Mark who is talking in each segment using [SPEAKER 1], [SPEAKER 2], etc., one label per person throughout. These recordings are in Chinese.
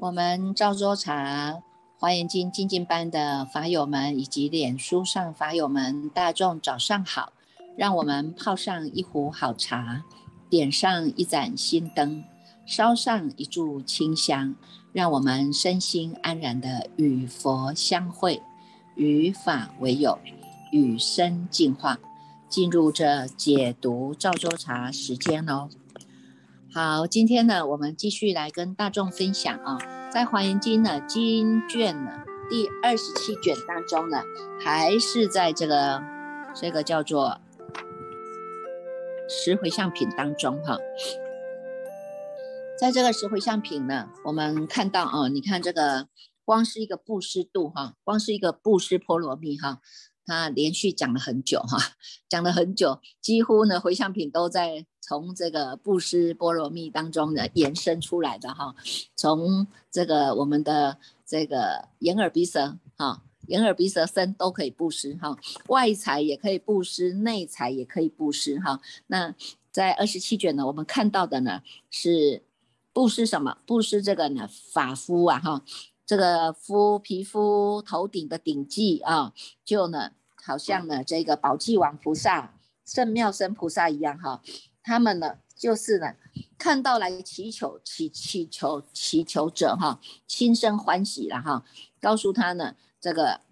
[SPEAKER 1] 我们赵州茶华严经精进班的法友们，以及脸书上法友们，大众早上好！让我们泡上一壶好茶，点上一盏心灯，烧上一炷清香，让我们身心安然的与佛相会，与法为友，与生进化，进入这解读赵州茶时间喽。好，今天呢，我们继续来跟大众分享啊，在《华严经》呢经卷呢第二十七卷当中呢，还是在这个这个叫做十回向品当中哈，在这个十回向品呢，我们看到啊，你看这个光是一个布施度哈，光是一个布施波罗蜜哈。他连续讲了很久哈，讲了很久，几乎呢回向品都在从这个布施波罗蜜当中呢延伸出来的哈，从这个我们的这个眼耳鼻舌哈，眼耳鼻舌身都可以布施哈，外财也可以布施，内财也可以布施哈。那在二十七卷呢，我们看到的呢是布施什么？布施这个呢法肤啊哈，这个肤皮肤头顶的顶髻啊，就呢。好像呢，这个宝济王菩萨、圣妙生菩萨一样哈，他们呢就是呢，看到来祈求、祈祈求、祈求者哈，心生欢喜了哈，告诉他呢，这个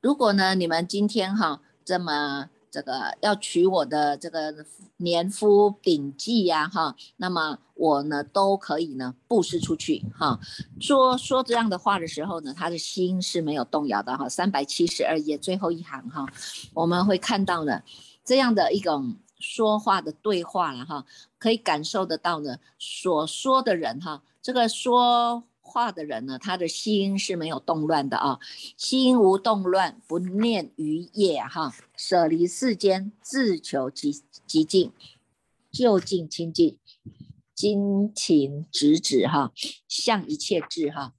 [SPEAKER 1] 如果呢，你们今天哈这么。这个要取我的这个年夫顶髻呀，哈，那么我呢都可以呢布施出去，哈。说说这样的话的时候呢，他的心是没有动摇的，哈。三百七十二页最后一行，哈，我们会看到呢这样的一种说话的对话了，哈，可以感受得到呢所说的人，哈，这个说。化的人呢，他的心是没有动乱的啊，心无动乱，不念于业哈，舍离世间，自求极极静，就近清净，精勤直指哈，向一切智哈。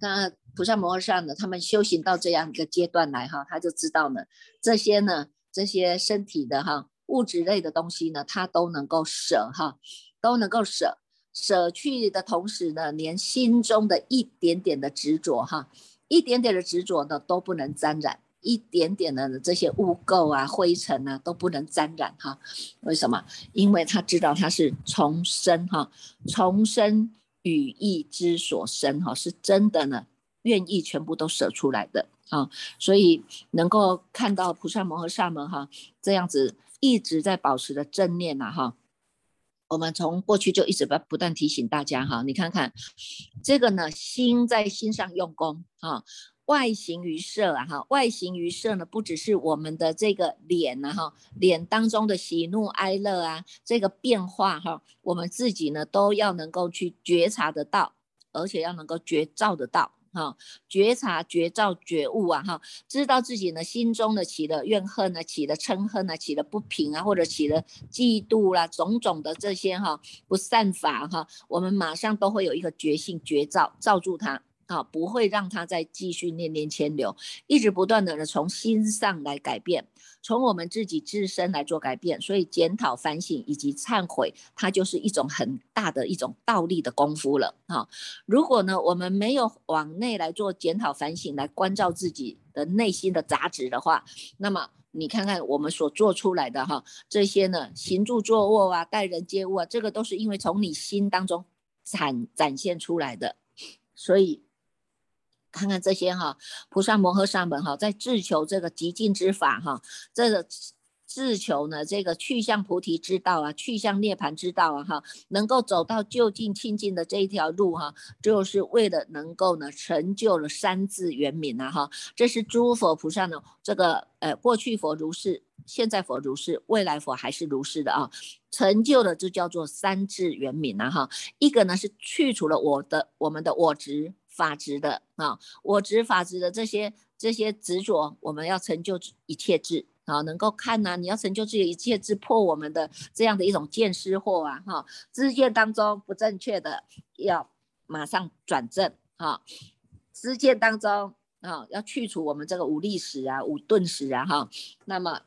[SPEAKER 1] 那菩萨摩诃萨呢，他们修行到这样一个阶段来哈，他就知道呢，这些呢，这些身体的哈，物质类的东西呢，他都能够舍哈，都能够舍。舍去的同时呢，连心中的一点点的执着哈，一点点的执着呢都不能沾染，一点点的这些污垢啊、灰尘啊都不能沾染哈。为什么？因为他知道他是重生哈，重生语义之所生哈，是真的呢，愿意全部都舍出来的啊。所以能够看到菩萨摩诃萨们哈，这样子一直在保持着正念呐哈。我们从过去就一直不不断提醒大家哈，你看看这个呢，心在心上用功啊，外形于色啊哈，外形于色呢，不只是我们的这个脸呐哈，脸当中的喜怒哀乐啊，这个变化哈，我们自己呢都要能够去觉察得到，而且要能够觉照得到。哈，觉察、觉照、觉悟啊，哈，知道自己呢心中的起了怨恨呢，起了嗔恨呢，起了不平啊，或者起了嫉妒啦，种种的这些哈不善法哈，我们马上都会有一个觉性觉照，照住它。啊，不会让他再继续念念牵流，一直不断的呢从心上来改变，从我们自己自身来做改变，所以检讨反省以及忏悔，它就是一种很大的一种倒立的功夫了。哈，如果呢我们没有往内来做检讨反省，来关照自己的内心的杂质的话，那么你看看我们所做出来的哈这些呢行住坐卧啊，待人接物啊，这个都是因为从你心当中展展现出来的，所以。看看这些哈，菩萨摩诃萨们哈，在自求这个极尽之法哈，这个自求呢，这个去向菩提之道啊，去向涅槃之道啊哈，能够走到就近清净的这一条路哈，就是为了能够呢成就了三字圆明啊哈，这是诸佛菩萨呢这个呃过去佛如是，现在佛如是，未来佛还是如是的啊，成就了就叫做三字圆明啊哈，一个呢是去除了我的我们的我执。法执的啊，我执法执的这些这些执着，我们要成就一切智啊，能够看呐，你要成就自己一切智，破我们的这样的一种见失惑啊，哈，知见当中不正确的，要马上转正啊，知见当中啊，要去除我们这个无力使啊、无顿使啊，哈，那么。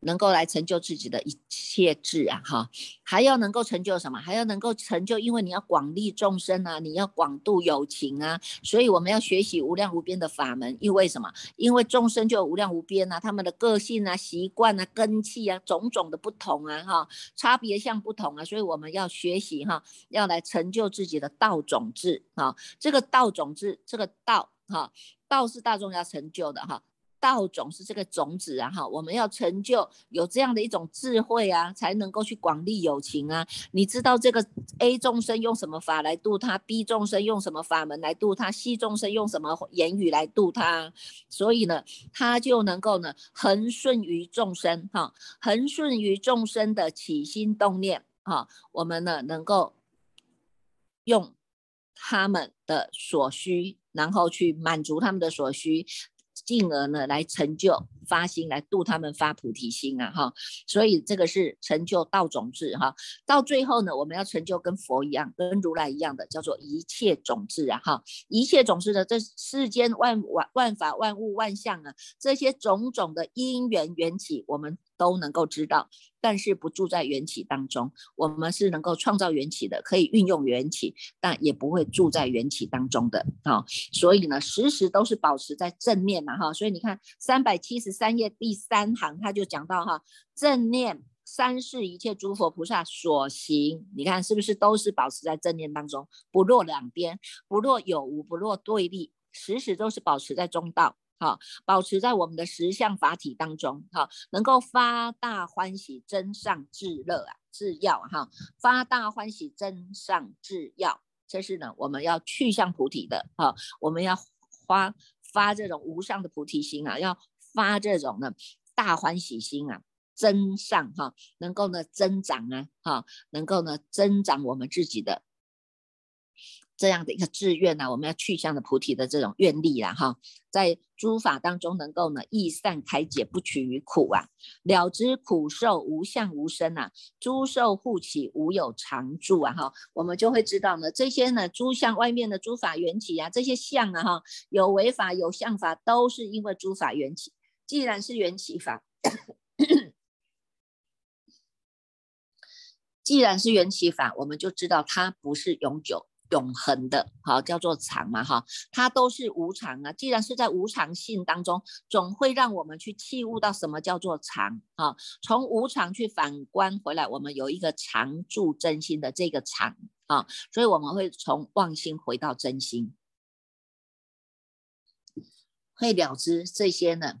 [SPEAKER 1] 能够来成就自己的一切智啊，哈，还要能够成就什么？还要能够成就，因为你要广利众生啊，你要广度有情啊，所以我们要学习无量无边的法门。因为什么？因为众生就无量无边啊，他们的个性啊、习惯啊、根气啊，种种的不同啊，哈，差别相不同啊，所以我们要学习哈，要来成就自己的道种智啊。这个道种智，这个道哈，道是大众要成就的哈。道种是这个种子啊，哈，我们要成就有这样的一种智慧啊，才能够去广利有情啊。你知道这个 A 众生用什么法来度他，B 众生用什么法门来度他，C 众生用什么言语来度他，所以呢，他就能够呢，恒顺于众生，哈，恒顺于众生的起心动念，哈，我们呢能够用他们的所需，然后去满足他们的所需。进而呢，来成就发心，来度他们发菩提心啊，哈，所以这个是成就道种智哈。到最后呢，我们要成就跟佛一样，跟如来一样的，叫做一切种智啊，哈，一切种智呢这世间万万万法万物万象啊，这些种种的因缘缘起，我们。都能够知道，但是不住在缘起当中。我们是能够创造缘起的，可以运用缘起，但也不会住在缘起当中的。哈，所以呢，时时都是保持在正念嘛，哈。所以你看三百七十三页第三行，他就讲到哈，正念三世一切诸佛菩萨所行，你看是不是都是保持在正念当中，不落两边，不落有无，不落对立，时时都是保持在中道。好，保持在我们的十相法体当中，好，能够发大欢喜，真上至乐啊，至要哈，发大欢喜，真上至要，这是呢，我们要去向菩提的，哈，我们要发发这种无上的菩提心啊，要发这种呢大欢喜心啊，增上哈，能够呢增长啊，哈，能够呢增长我们自己的。这样的一个志愿呢，我们要去向的菩提的这种愿力啦，哈，在诸法当中能够呢，易善开解，不取于苦啊，了知苦受无相无生啊，诸受互起，无有常住啊，哈，我们就会知道呢，这些呢，诸相外面的诸法缘起啊，这些相啊，哈，有为法有相法，都是因为诸法缘起。既然是缘起法，既然是缘起法，我们就知道它不是永久。永恒的，好叫做常嘛，哈，它都是无常啊。既然是在无常性当中，总会让我们去器悟到什么叫做常啊。从无常去反观回来，我们有一个常住真心的这个常啊，所以我们会从妄心回到真心，会了知这些呢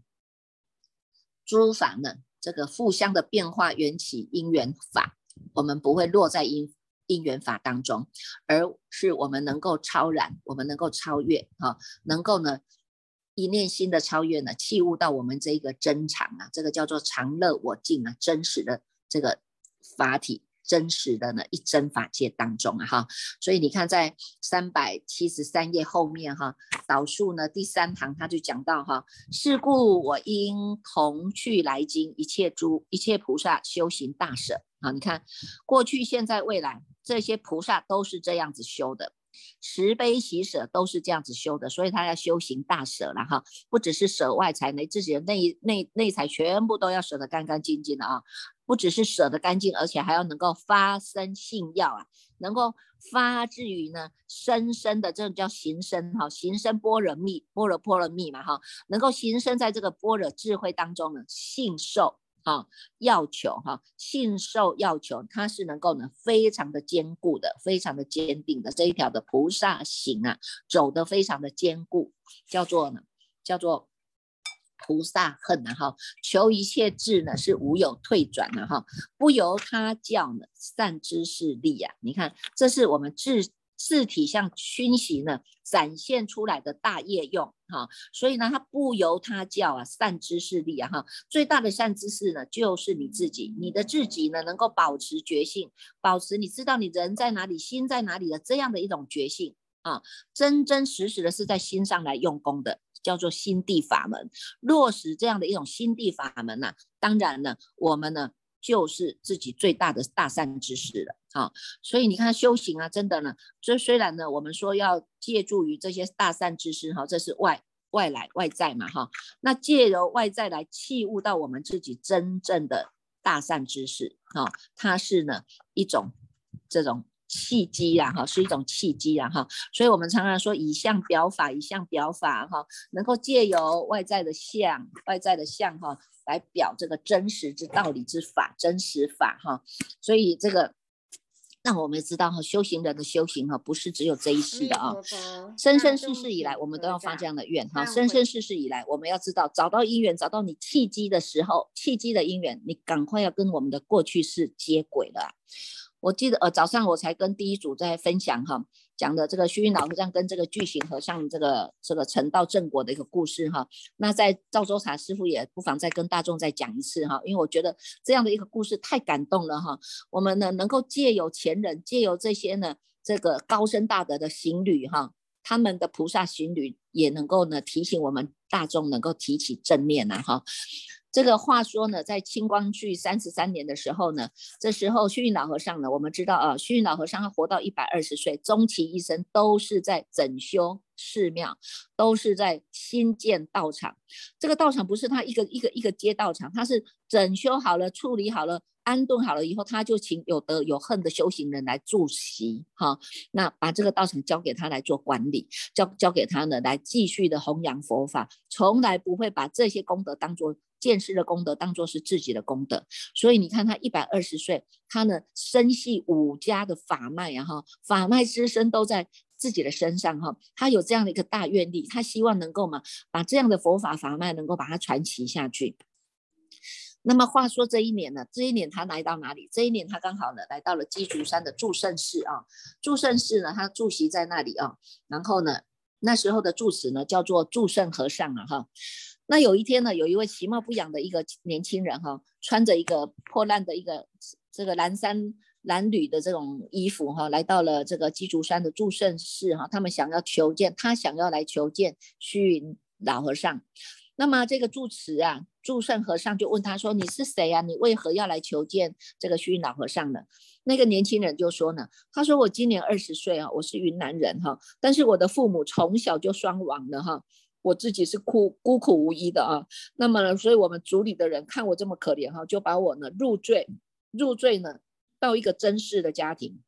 [SPEAKER 1] 诸法呢这个互相的变化缘起因缘法，我们不会落在因。因缘法当中，而是我们能够超然，我们能够超越，哈，能够呢一念心的超越呢，器悟到我们这一个真常啊，这个叫做常乐我净啊，真实的这个法体。真实的呢一真法界当中啊哈，所以你看在三百七十三页后面哈，导数呢第三行他就讲到哈，是故我应同去来经一切诸一切菩萨修行大舍啊，你看过去现在未来这些菩萨都是这样子修的，慈悲喜舍都是这样子修的，所以他要修行大舍了哈，不只是舍外财，连自己的内内内财全部都要舍得干干净净的啊。不只是舍得干净，而且还要能够发生信要啊，能够发自于呢深深的这种叫行深哈，行深般若密，般若波罗蜜嘛哈，能够行深在这个般若智慧当中呢，信受哈，要求哈，信受要求，它是能够呢非常的坚固的，非常的坚定的这一条的菩萨行啊，走得非常的坚固，叫做呢，叫做。菩萨恨啊哈，求一切智呢是无有退转的哈，不由他教呢善知识力呀。你看，这是我们智智体像熏习呢展现出来的大业用哈，所以呢，他不由他教啊善知识力啊哈，最大的善知识呢就是你自己，你的自己呢能够保持觉性，保持你知道你人在哪里，心在哪里的这样的一种觉性啊，真真实实的是在心上来用功的。叫做心地法门，落实这样的一种心地法门呐，当然呢，我们呢就是自己最大的大善知识了。好，所以你看修行啊，真的呢，这虽然呢，我们说要借助于这些大善之师哈，这是外外来外在嘛哈，那借由外在来器悟到我们自己真正的大善之事哈，它是呢一种这种契机呀哈，是一种契机呀哈，所以我们常常说以相表法，以相表法哈，能够借由外在的相，外在的相哈，来表这个真实之道理之法，真实法哈，所以这个。那我们知道哈，修行人的修行哈，不是只有这一世的啊，生生世世以来，我们都要发这样的愿哈，生生世世以来，我们要知道，找到因缘，找到你契机的时候，契机的因缘，你赶快要跟我们的过去式接轨了。我记得呃，早上我才跟第一组在分享哈。讲的这个虚云老和尚跟这个巨型和尚这个这个成道正果的一个故事哈，那在赵州茶师傅也不妨再跟大众再讲一次哈，因为我觉得这样的一个故事太感动了哈。我们呢能够借由前人，借由这些呢这个高深大德的行旅哈，他们的菩萨行旅也能够呢提醒我们大众能够提起正念呐哈。这个话说呢，在清光绪三十三年的时候呢，这时候虚云老和尚呢，我们知道啊，虚云老和尚他活到一百二十岁，终其一生都是在整修寺庙，都是在新建道场。这个道场不是他一个一个一个街道场，他是整修好了、处理好了、安顿好了以后，他就请有德有恨的修行人来住席，哈，那把这个道场交给他来做管理，交交给他呢来继续的弘扬佛法，从来不会把这些功德当做。见识的功德当做是自己的功德，所以你看他一百二十岁，他呢身系五家的法脉然后，法脉之身都在自己的身上哈，他有这样的一个大愿力，他希望能够嘛把这样的佛法法脉能够把它传奇下去。那么话说这一年呢，这一年他来到哪里？这一年他刚好呢来到了鸡足山的祝圣寺啊，祝圣寺呢他住席在那里啊，然后呢那时候的住持呢叫做祝圣和尚啊哈。那有一天呢，有一位其貌不扬的一个年轻人哈，穿着一个破烂的一个这个蓝衫蓝履的这种衣服哈，来到了这个鸡足山的祝圣寺哈，他们想要求见，他想要来求见虚云老和尚。那么这个住持啊，祝圣和尚就问他说：“你是谁啊？你为何要来求见这个虚云老和尚呢？”那个年轻人就说呢：“他说我今年二十岁啊，我是云南人哈，但是我的父母从小就双亡了哈。”我自己是孤孤苦无依的啊，那么呢，所以我们组里的人看我这么可怜哈，就把我呢入赘，入赘呢到一个真氏的家庭。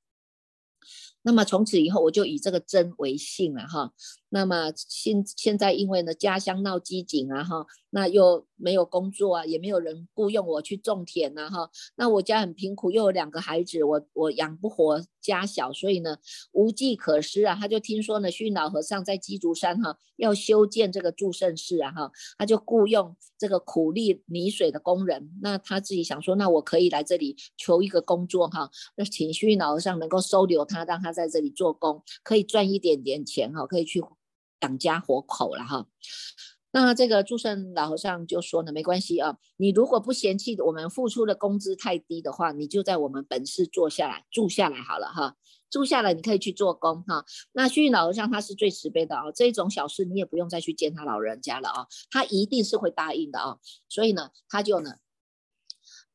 [SPEAKER 1] 那么从此以后，我就以这个真为姓了哈。那么现现在因为呢家乡闹饥馑啊哈，那又没有工作啊，也没有人雇佣我去种田呐哈。那我家很贫苦，又有两个孩子，我我养不活家小，所以呢无计可施啊。他就听说呢虚老和尚在鸡足山哈要修建这个祝圣寺啊哈，他就雇佣这个苦力泥水的工人。那他自己想说，那我可以来这里求一个工作哈，那请虚老和尚能够收留他，让他在这里做工，可以赚一点点钱哈，可以去。养家活口了哈，那这个祝圣老和尚就说呢，没关系啊，你如果不嫌弃我们付出的工资太低的话，你就在我们本市坐下来住下来好了哈，住下来你可以去做工哈。那虚云老和尚他是最慈悲的啊，这种小事你也不用再去见他老人家了啊，他一定是会答应的啊。所以呢，他就呢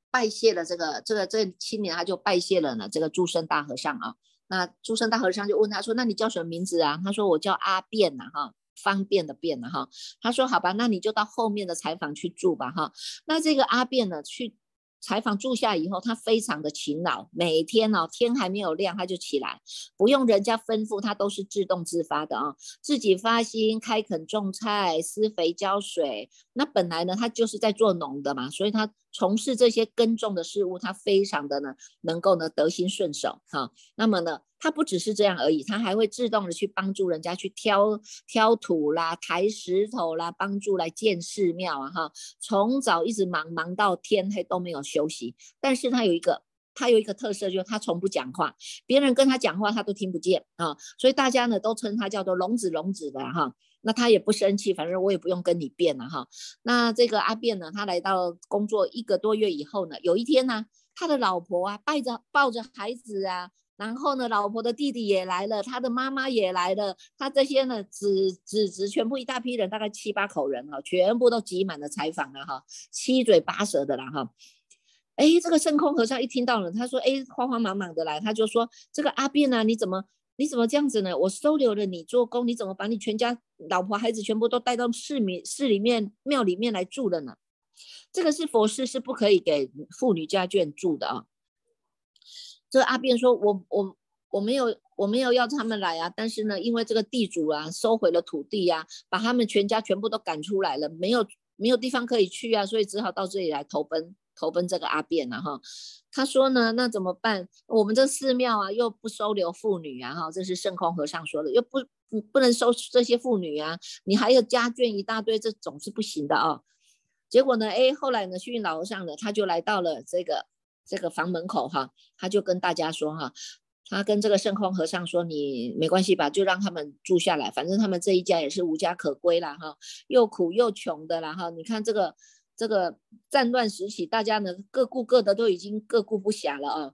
[SPEAKER 1] 拜谢了这个这个这青年，他就拜谢了呢这个祝生大和尚啊。那诸生大和尚就问他说：“那你叫什么名字啊？”他说：“我叫阿便呐，哈，方便的便呐，哈。”他说：“好吧，那你就到后面的柴房去住吧，哈。”那这个阿便呢，去柴房住下以后，他非常的勤劳，每天哦，天还没有亮他就起来，不用人家吩咐，他都是自动自发的啊，自己发心开垦种菜、施肥浇水。那本来呢，他就是在做农的嘛，所以他。从事这些耕种的事物，他非常的呢，能够呢得心顺手哈。那么呢，他不只是这样而已，他还会自动的去帮助人家去挑挑土啦、抬石头啦，帮助来建寺庙啊哈。从早一直忙忙到天黑都没有休息。但是他有一个，他有一个特色，就是他从不讲话，别人跟他讲话他都听不见啊。所以大家呢都称他叫做聋子聋子的哈。那他也不生气，反正我也不用跟你辩了哈。那这个阿辩呢，他来到工作一个多月以后呢，有一天呢，他的老婆啊，抱着抱着孩子啊，然后呢，老婆的弟弟也来了，他的妈妈也来了，他这些呢，子子侄全部一大批人，大概七八口人哈，全部都挤满了采访了哈，七嘴八舌的了哈。哎，这个圣空和尚一听到了，他说：“哎，慌慌忙忙的来，他就说：这个阿变啊，你怎么你怎么这样子呢？我收留了你做工，你怎么把你全家老婆孩子全部都带到寺里寺里面庙里面来住了呢？这个是佛寺，是不可以给妇女家眷住的啊。”这阿变说：“我我我没有我没有要他们来啊，但是呢，因为这个地主啊收回了土地呀，把他们全家全部都赶出来了，没有没有地方可以去啊，所以只好到这里来投奔。”投奔这个阿变了哈，他说呢，那怎么办？我们这寺庙啊，又不收留妇女啊，哈，这是圣空和尚说的，又不不不能收这些妇女啊，你还有家眷一大堆，这总是不行的啊。结果呢，哎，后来呢，虚云老和尚呢，他就来到了这个这个房门口哈，他就跟大家说哈，他跟这个圣空和尚说，你没关系吧，就让他们住下来，反正他们这一家也是无家可归了哈，又苦又穷的了哈，你看这个。这个战乱时期，大家呢各顾各的，都已经各顾不暇了啊。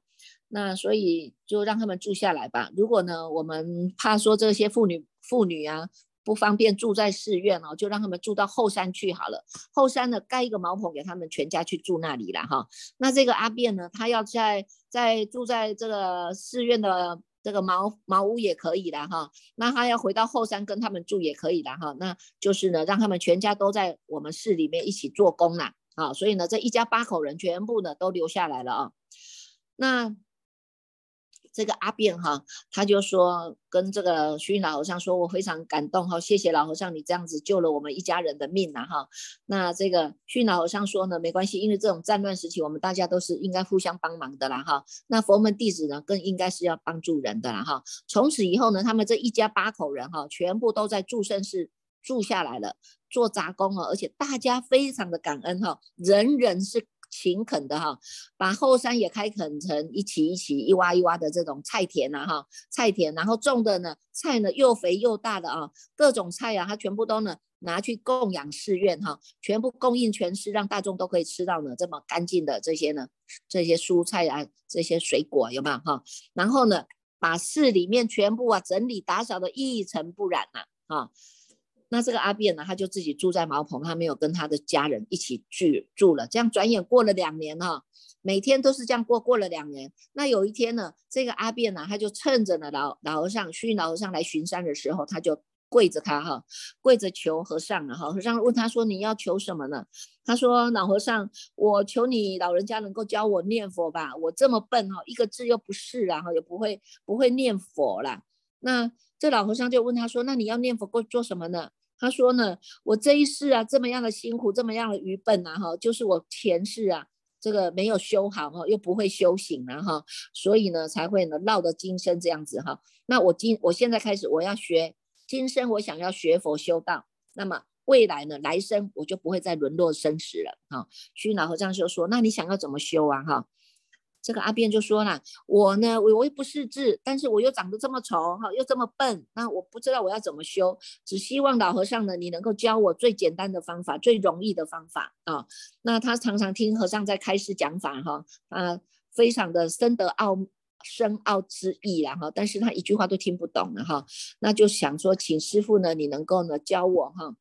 [SPEAKER 1] 那所以就让他们住下来吧。如果呢，我们怕说这些妇女妇女啊不方便住在寺院哦，就让他们住到后山去好了。后山呢盖一个茅棚给他们全家去住那里了哈。那这个阿变呢，他要在在住在这个寺院的。这个茅茅屋也可以的哈，那他要回到后山跟他们住也可以的哈，那就是呢，让他们全家都在我们市里面一起做工啦，啊，所以呢，这一家八口人全部呢都留下来了啊，那。这个阿变哈，他就说跟这个虚云老和尚说，我非常感动哈，谢谢老和尚，你这样子救了我们一家人的命呐哈。那这个虚云老和尚说呢，没关系，因为这种战乱时期，我们大家都是应该互相帮忙的啦哈。那佛门弟子呢，更应该是要帮助人的啦哈。从此以后呢，他们这一家八口人哈，全部都在住圣寺住下来了，做杂工哦，而且大家非常的感恩哈，人人是。勤恳的哈，把后山也开垦成一起一起一挖一挖的这种菜田呐哈，菜田，然后种的呢菜呢又肥又大的啊，各种菜啊，他全部都呢拿去供养寺院哈，全部供应全市，让大众都可以吃到呢这么干净的这些呢这些蔬菜啊这些水果有没有哈？然后呢把寺里面全部啊整理打扫的一尘不染呐啊。那这个阿变呢，他就自己住在茅棚，他没有跟他的家人一起去住了。这样转眼过了两年哈，每天都是这样过，过了两年。那有一天呢，这个阿变呢，他就趁着呢老老和尚虚云老和尚来巡山的时候，他就跪着他哈，跪着求和尚了哈。和尚问他说：“你要求什么呢？”他说：“老和尚，我求你老人家能够教我念佛吧，我这么笨哈，一个字又不是，然后也不会不会念佛啦。”那这老和尚就问他说：“那你要念佛过做什么呢？”他说呢，我这一世啊，这么样的辛苦，这么样的愚笨啊，哈，就是我前世啊，这个没有修好哈，又不会修行啊，哈，所以呢，才会呢落得今生这样子哈。那我今我现在开始，我要学今生，我想要学佛修道，那么未来呢，来生我就不会再沦落生死了哈。虚老和尚就说，那你想要怎么修啊，哈？这个阿变就说了：“我呢，我我又不识字，但是我又长得这么丑，哈，又这么笨，那我不知道我要怎么修。只希望老和尚呢，你能够教我最简单的方法，最容易的方法啊。那他常常听和尚在开示讲法，哈，啊，非常的深得奥深奥之意然哈，但是他一句话都听不懂了，哈，那就想说，请师傅呢，你能够呢教我，哈。”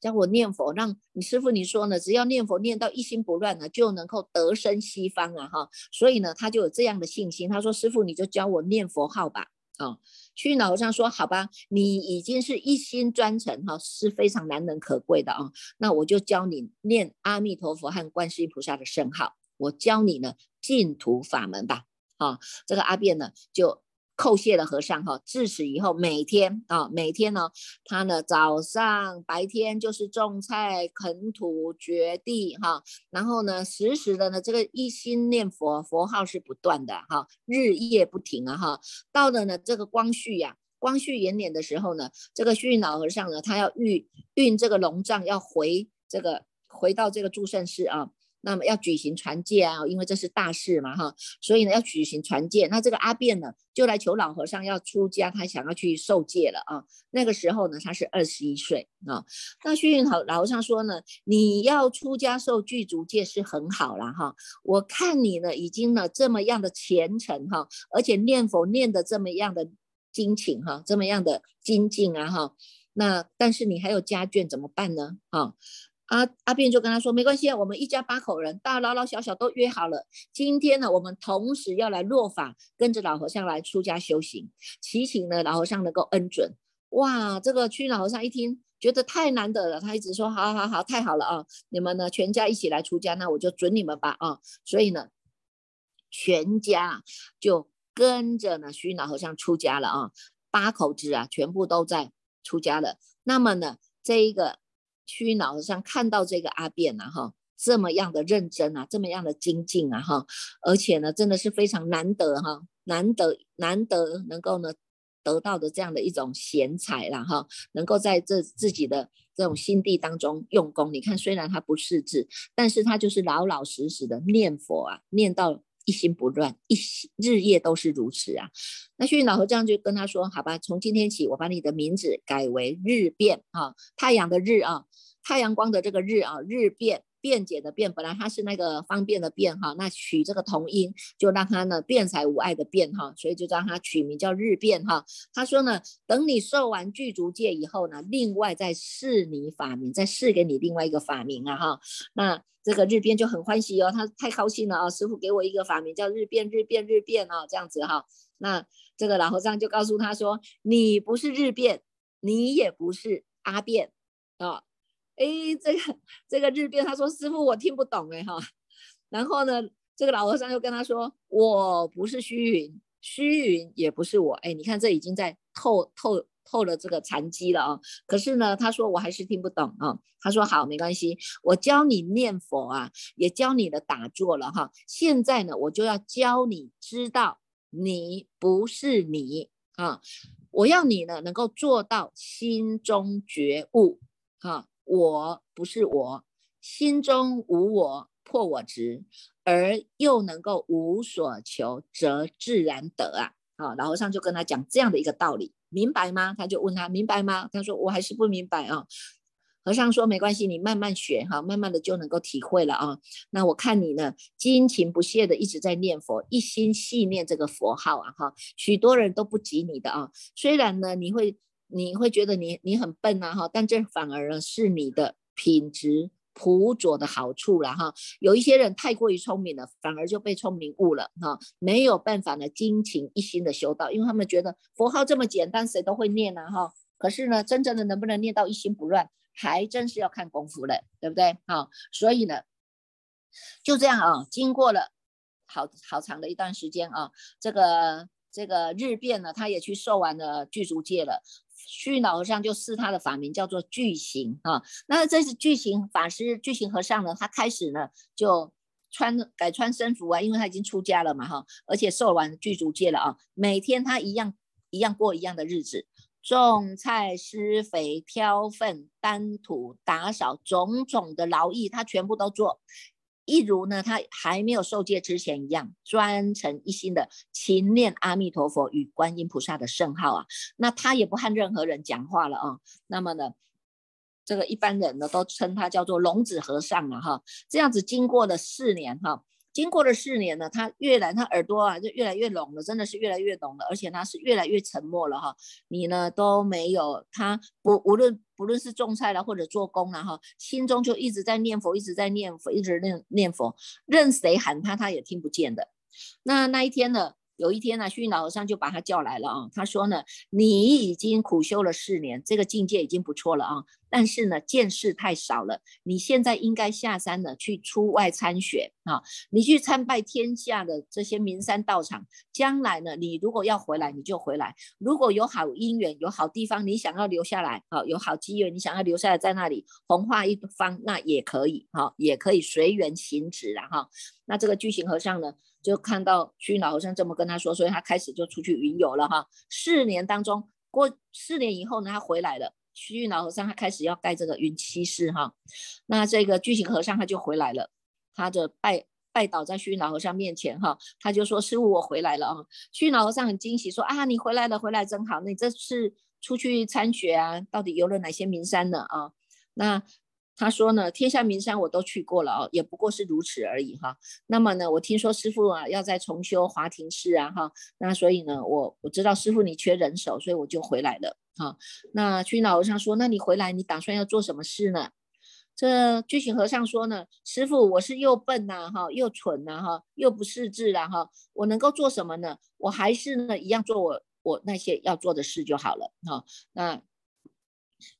[SPEAKER 1] 教我念佛，让你师傅你说呢？只要念佛念到一心不乱呢，就能够得生西方啊！哈，所以呢，他就有这样的信心。他说：“师傅，你就教我念佛号吧。”啊，虚老和尚说：“好吧，你已经是一心专诚哈，是非常难能可贵的啊。那我就教你念阿弥陀佛和观世音菩萨的圣号，我教你呢净土法门吧。”啊，这个阿辩呢就。叩谢了和尚哈，自此以后每天啊，每天呢，他呢早上白天就是种菜、垦土、掘地哈，然后呢时时的呢这个一心念佛，佛号是不断的哈，日夜不停啊哈。到了呢这个光绪呀，光绪元年的时候呢，这个虚云老和尚呢，他要运运这个龙杖要回这个回到这个祝圣寺啊。那么要举行传戒啊，因为这是大事嘛哈，所以呢要举行传戒。那这个阿辩呢就来求老和尚要出家，他想要去受戒了啊。那个时候呢他是二十一岁啊。那虚云老老和尚说呢，你要出家受具足戒是很好了哈。我看你呢已经呢这么样的虔诚哈，而且念佛念的这么样的精勤哈，这么样的精进啊哈。那但是你还有家眷怎么办呢？啊？阿阿辩就跟他说：“没关系啊，我们一家八口人，大老老小小都约好了。今天呢，我们同时要来落法，跟着老和尚来出家修行，祈请呢老和尚能够恩准。”哇，这个去老和尚一听，觉得太难得了，他一直说：“好好好，太好了啊！你们呢全家一起来出家，那我就准你们吧啊！”所以呢，全家就跟着呢虚老和尚出家了啊，八口子啊全部都在出家了。那么呢，这一个。虚脑上看到这个阿辩呐，哈，这么样的认真啊，这么样的精进啊，哈，而且呢，真的是非常难得哈，难得难得能够呢得到的这样的一种贤才了哈，能够在这自己的这种心地当中用功。你看，虽然他不识字，但是他就是老老实实的念佛啊，念到。一心不乱，一心日夜都是如此啊。那虚云老和尚就跟他说：“好吧，从今天起，我把你的名字改为日变啊，太阳的日啊，太阳光的这个日啊，日变。”辩解的辩，本来它是那个方便的便哈，那取这个同音，就让它呢辩才无碍的辩哈，所以就让它取名叫日辩哈。他说呢，等你受完具足戒以后呢，另外再试你法名，再试给你另外一个法名啊哈。那这个日辩就很欢喜哦，他太高兴了啊，师傅给我一个法名叫日辩，日辩，日辩哦，这样子哈。那这个老和尚就告诉他说，你不是日辩，你也不是阿辩啊。哎，这个这个日变，他说师傅我听不懂哎哈，然后呢，这个老和尚又跟他说，我不是虚云，虚云也不是我，哎，你看这已经在透透透了这个禅机了啊，可是呢，他说我还是听不懂啊，他说好没关系，我教你念佛啊，也教你的打坐了哈，现在呢，我就要教你知道你不是你啊，我要你呢能够做到心中觉悟哈。我不是我，心中无我，破我执，而又能够无所求，则自然得啊！啊，老和尚就跟他讲这样的一个道理，明白吗？他就问他明白吗？他说我还是不明白啊。和尚说没关系，你慢慢学哈，慢慢的就能够体会了啊。那我看你呢，精勤不懈的一直在念佛，一心细念这个佛号啊哈，许多人都不及你的啊。虽然呢，你会。你会觉得你你很笨呐哈，但这反而呢是你的品质朴拙的好处了哈。有一些人太过于聪明了，反而就被聪明误了哈，没有办法呢精勤一心的修道，因为他们觉得佛号这么简单，谁都会念呐哈。可是呢，真正的能不能念到一心不乱，还真是要看功夫了，对不对？好，所以呢，就这样啊，经过了好好长的一段时间啊，这个这个日变呢，他也去受完了具足戒了。虚老和尚就试他的法名叫做巨行啊，那这是巨行法师，巨行和尚呢，他开始呢就穿改穿僧服啊，因为他已经出家了嘛哈，而且受完具足戒了啊，每天他一样一样过一样的日子，种菜、施肥、挑粪、担土、打扫，种种的劳役他全部都做。一如呢，他还没有受戒之前一样，专诚一心的勤念阿弥陀佛与观音菩萨的圣号啊。那他也不和任何人讲话了啊。那么呢，这个一般人呢都称他叫做龙子和尚了哈。这样子经过了四年哈。经过了四年呢，他越来他耳朵啊就越来越聋了，真的是越来越聋了，而且他是越来越沉默了哈。你呢都没有他不无论不论是种菜了或者做工了哈，心中就一直在念佛，一直在念佛，一直念念佛，任谁喊他他也听不见的。那那一天呢？有一天呢，虚云老和尚就把他叫来了啊。他说呢，你已经苦修了四年，这个境界已经不错了啊。但是呢，见识太少了。你现在应该下山呢，去出外参学啊。你去参拜天下的这些名山道场。将来呢，你如果要回来，你就回来。如果有好姻缘，有好地方，你想要留下来啊，有好机缘，你想要留下来在那里弘化一方，那也可以哈，也可以随缘行止了哈。那这个巨型和尚呢？就看到虚云老和尚这么跟他说，所以他开始就出去云游了哈。四年当中过四年以后呢，他回来了。虚云老和尚他开始要盖这个云栖寺哈。那这个巨型和尚他就回来了，他的拜拜倒在虚云老和尚面前哈，他就说：“师傅，我回来了啊。”虚云老和尚很惊喜说：“啊，你回来了，回来真好。你这次出去参学啊，到底游了哪些名山呢啊？”那他说呢，天下名山我都去过了哦，也不过是如此而已哈。那么呢，我听说师傅啊要再重修华亭寺啊哈，那所以呢，我我知道师傅你缺人手，所以我就回来了哈。那虚老和尚说，那你回来你打算要做什么事呢？这巨行和尚说呢，师傅，我是又笨呐，哈，又蠢呐，哈，又不识字啦，哈，我能够做什么呢？我还是呢一样做我我那些要做的事就好了，哈。那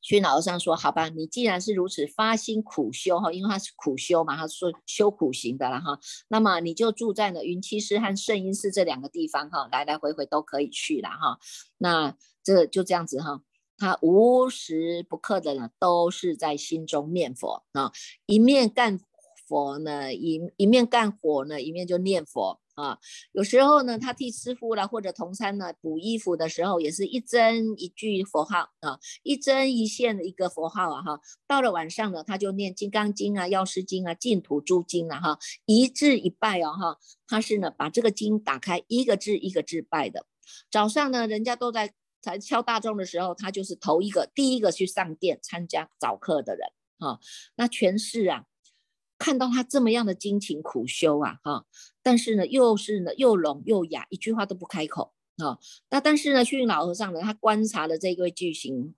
[SPEAKER 1] 虚老和尚说，好吧，你既然是如此发心苦修，哈，因为他是苦修嘛，他说修苦行的了，哈，那么你就住在了云栖寺和圣音寺这两个地方，哈，来来回回都可以去了，哈。那这就这样子，哈。他无时不刻的呢，都是在心中念佛啊，一面干佛呢，一一面干活呢，一面就念佛啊。有时候呢，他替师傅啦或者同参呢补衣服的时候，也是一针一句佛号啊，一针一线的一个佛号啊哈。到了晚上呢，他就念《金刚经》啊、《药师经》啊、《净土诸经》啊哈，一字一拜哦哈。他是呢把这个经打开，一个字一个字拜的。早上呢，人家都在。才敲大钟的时候，他就是头一个、第一个去上殿参加早课的人哈。那全市啊，看到他这么样的精勤苦修啊哈，但是呢，又是呢又聋又哑，一句话都不开口啊。那但是呢，虚云老和尚呢，他观察了这位巨型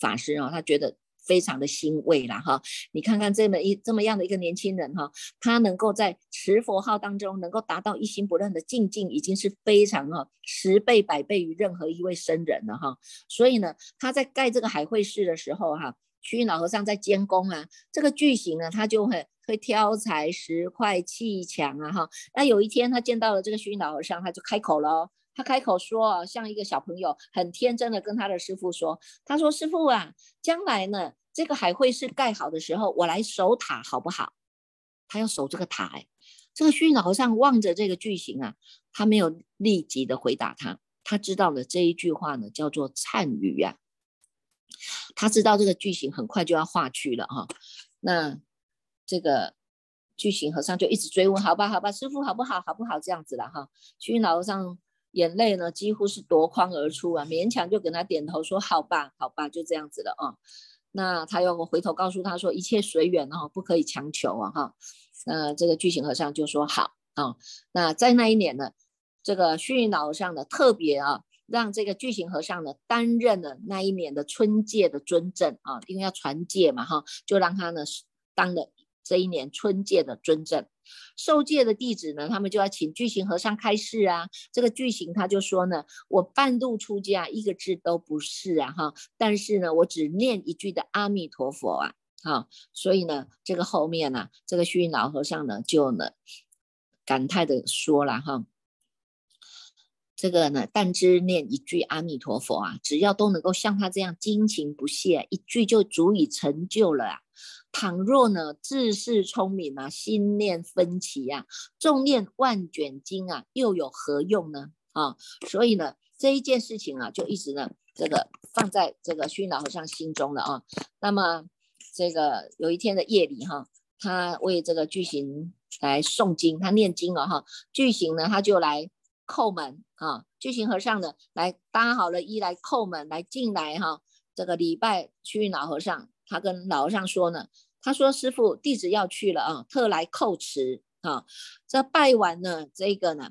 [SPEAKER 1] 法师啊，他觉得。非常的欣慰了哈，你看看这么一这么样的一个年轻人哈，他能够在持佛号当中能够达到一心不乱的境界，已经是非常哈十倍百倍于任何一位僧人了哈。所以呢，他在盖这个海会寺的时候哈，虚云老和尚在监工啊，这个巨型呢，他就会会挑柴石块砌墙啊哈。那有一天他见到了这个虚云老和尚，他就开口了。他开口说：“像一个小朋友，很天真的跟他的师傅说：‘他说师傅啊，将来呢，这个海会是盖好的时候，我来守塔好不好？’他要守这个塔。哎，这个虚云老和尚望着这个巨型啊，他没有立即的回答他。他知道了这一句话呢，叫做忏语呀。他知道这个巨型很快就要化去了哈。那这个巨型和尚就一直追问：‘好吧，好吧，师傅好不好？好不好？’这样子了哈。虚云老和尚。”眼泪呢，几乎是夺眶而出啊，勉强就跟他点头说：“好吧，好吧，就这样子了啊。”那他又回头告诉他说：“一切随缘哦，不可以强求啊。”哈，那这个巨型和尚就说：“好啊。”那在那一年呢，这个虚云老和尚呢，特别啊，让这个巨型和尚呢担任了那一年的春戒的尊正啊，因为要传戒嘛，哈，就让他呢当了。这一年春戒的尊正，受戒的弟子呢，他们就要请巨型和尚开示啊。这个巨型他就说呢，我半路出家，一个字都不是啊，哈。但是呢，我只念一句的阿弥陀佛啊，哈。所以呢，这个后面呢，这个虚云老和尚呢，就呢感叹的说了哈，这个呢，但知念一句阿弥陀佛啊，只要都能够像他这样精勤不懈，一句就足以成就了啊。倘若呢，自恃聪明啊，心念分歧啊，重念万卷经啊，又有何用呢？啊，所以呢，这一件事情啊，就一直呢，这个放在这个虚老和尚心中了啊。那么，这个有一天的夜里哈，他为这个巨型来诵经，他念经了哈。巨型呢，他就来叩门啊。巨型和尚呢，来搭好了衣来叩门，来进来哈。这个礼拜虚老和尚。他跟老和尚说呢，他说：“师傅，弟子要去了啊，特来叩辞啊。”这拜完呢，这个呢，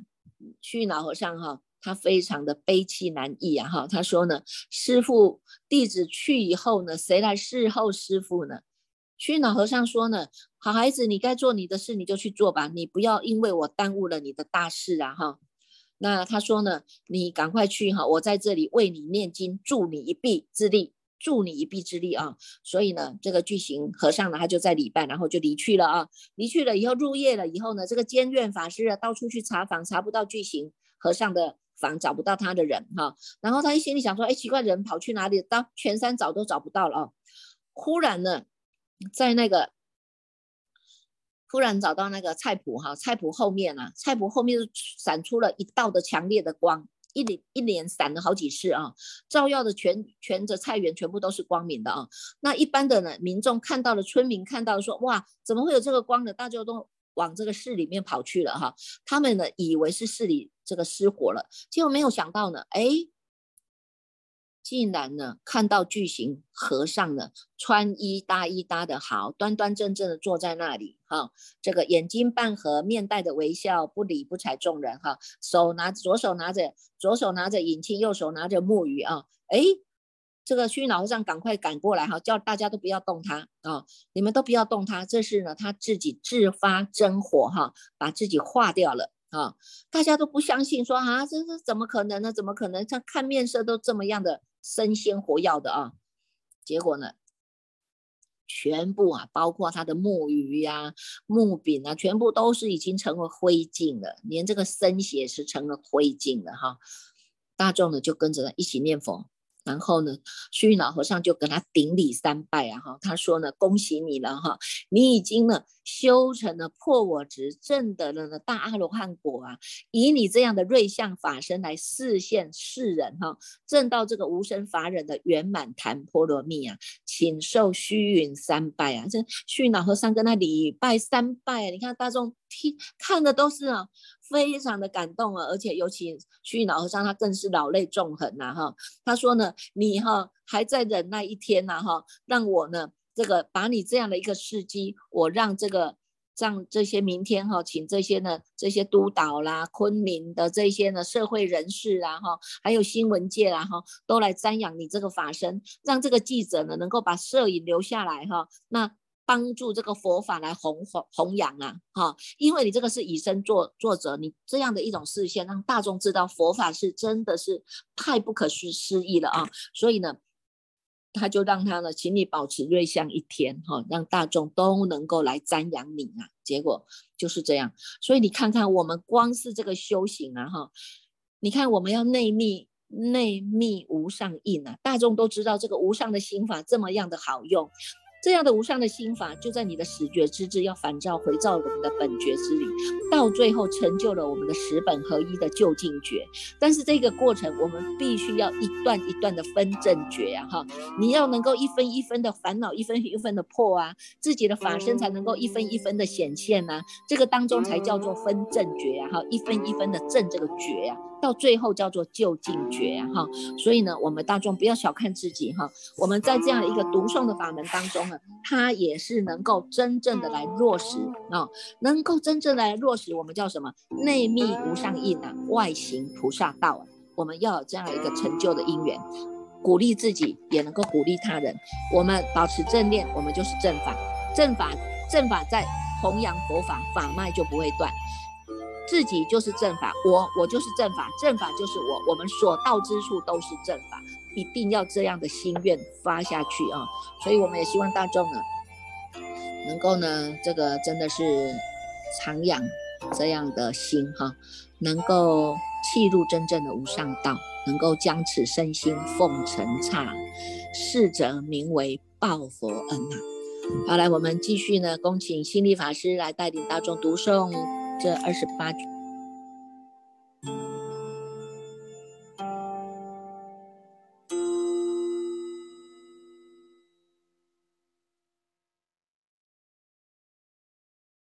[SPEAKER 1] 虚老和尚哈，他非常的悲戚难抑啊哈。他说呢：“师傅，弟子去以后呢，谁来侍候师傅呢？”虚老和尚说呢：“好孩子，你该做你的事，你就去做吧，你不要因为我耽误了你的大事啊哈。”那他说呢：“你赶快去哈，我在这里为你念经，助你一臂之力。”助你一臂之力啊！所以呢，这个巨型和尚呢，他就在礼拜，然后就离去了啊。离去了以后，入夜了以后呢，这个监院法师啊，到处去查房，查不到巨型和尚的房，找不到他的人哈。然后他一心里想说，哎，奇怪，人跑去哪里？到全山找都找不到了啊。忽然呢，在那个忽然找到那个菜谱哈，菜谱后面啊，菜谱后面闪出了一道的强烈的光。一连一连闪了好几次啊，照耀的全全的菜园全部都是光明的啊。那一般的呢，民众看到了，村民看到说，哇，怎么会有这个光呢？大家都往这个市里面跑去了哈。他们呢，以为是市里这个失火了，结果没有想到呢，哎。竟然呢，看到巨型和尚呢，穿衣搭衣搭的好，端端正正的坐在那里，哈，这个眼睛半合，面带着微笑，不理不睬众人，哈，手拿左手拿着左手拿着引磬，右手拿着木鱼啊，哎，这个虚云老和尚赶快赶过来哈，叫大家都不要动他啊，你们都不要动他。这是呢，他自己自发真火哈，把自己化掉了啊。大家都不相信，说啊，这这怎么可能呢？怎么可能？像看面色都这么样的生鲜活药的啊。结果呢，全部啊，包括他的木鱼呀、木柄啊，全部都是已经成为灰烬了，连这个生血是成了灰烬了哈。大众呢就跟着一起念佛。然后呢，虚云老和尚就跟他顶礼三拜啊，哈，他说呢，恭喜你了哈，你已经呢修成了破我执，证得了呢大阿罗汉果啊，以你这样的瑞相法身来示现世人哈，证到这个无生法忍的圆满谈波罗蜜啊，请受虚云三拜啊，这虚云老和尚跟他礼拜三拜啊，你看大众听看的都是啊。非常的感动啊，而且尤其虚云老和尚他更是老泪纵横呐哈。他说呢，你哈还在忍耐一天呐哈，让我呢这个把你这样的一个事迹，我让这个让这些明天哈，请这些呢这些督导啦、昆明的这些呢社会人士啊哈，还有新闻界啊哈，都来瞻仰你这个法身，让这个记者呢能够把摄影留下来哈。那。帮助这个佛法来弘弘弘扬啊，哈，因为你这个是以身作作则，你这样的一种视线，让大众知道佛法是真的是太不可思思议了啊，所以呢，他就让他呢，请你保持瑞相一天，哈，让大众都能够来瞻仰你啊，结果就是这样，所以你看看我们光是这个修行啊，哈，你看我们要内密内密无上印啊，大众都知道这个无上的心法这么样的好用。这样的无上的心法，就在你的始觉之智要反照回照我们的本觉之理，到最后成就了我们的十本合一的究竟觉。但是这个过程，我们必须要一段一段的分正觉啊！哈，你要能够一分一分的烦恼，一分一分的破啊，自己的法身才能够一分一分的显现呐。这个当中才叫做分正觉啊！哈，一分一分的正这个觉啊。到最后叫做就近觉哈，所以呢，我们大众不要小看自己哈，我们在这样一个读诵的法门当中呢，它也是能够真正的来落实啊，能够真正来落实，我们叫什么？内密无上印啊，外行菩萨道啊，我们要有这样一个成就的因缘，鼓励自己也能够鼓励他人，我们保持正念，我们就是正法，正法正法在弘扬佛法，法脉就不会断。自己就是正法，我我就是正法，正法就是我，我们所到之处都是正法，一定要这样的心愿发下去啊！所以我们也希望大众呢，能够呢，这个真的是常养这样的心哈，能够契入真正的无上道，能够将此身心奉承刹，逝者名为报佛恩呐。好，来我们继续呢，恭请心力法师来带领大众读诵。这二十八句。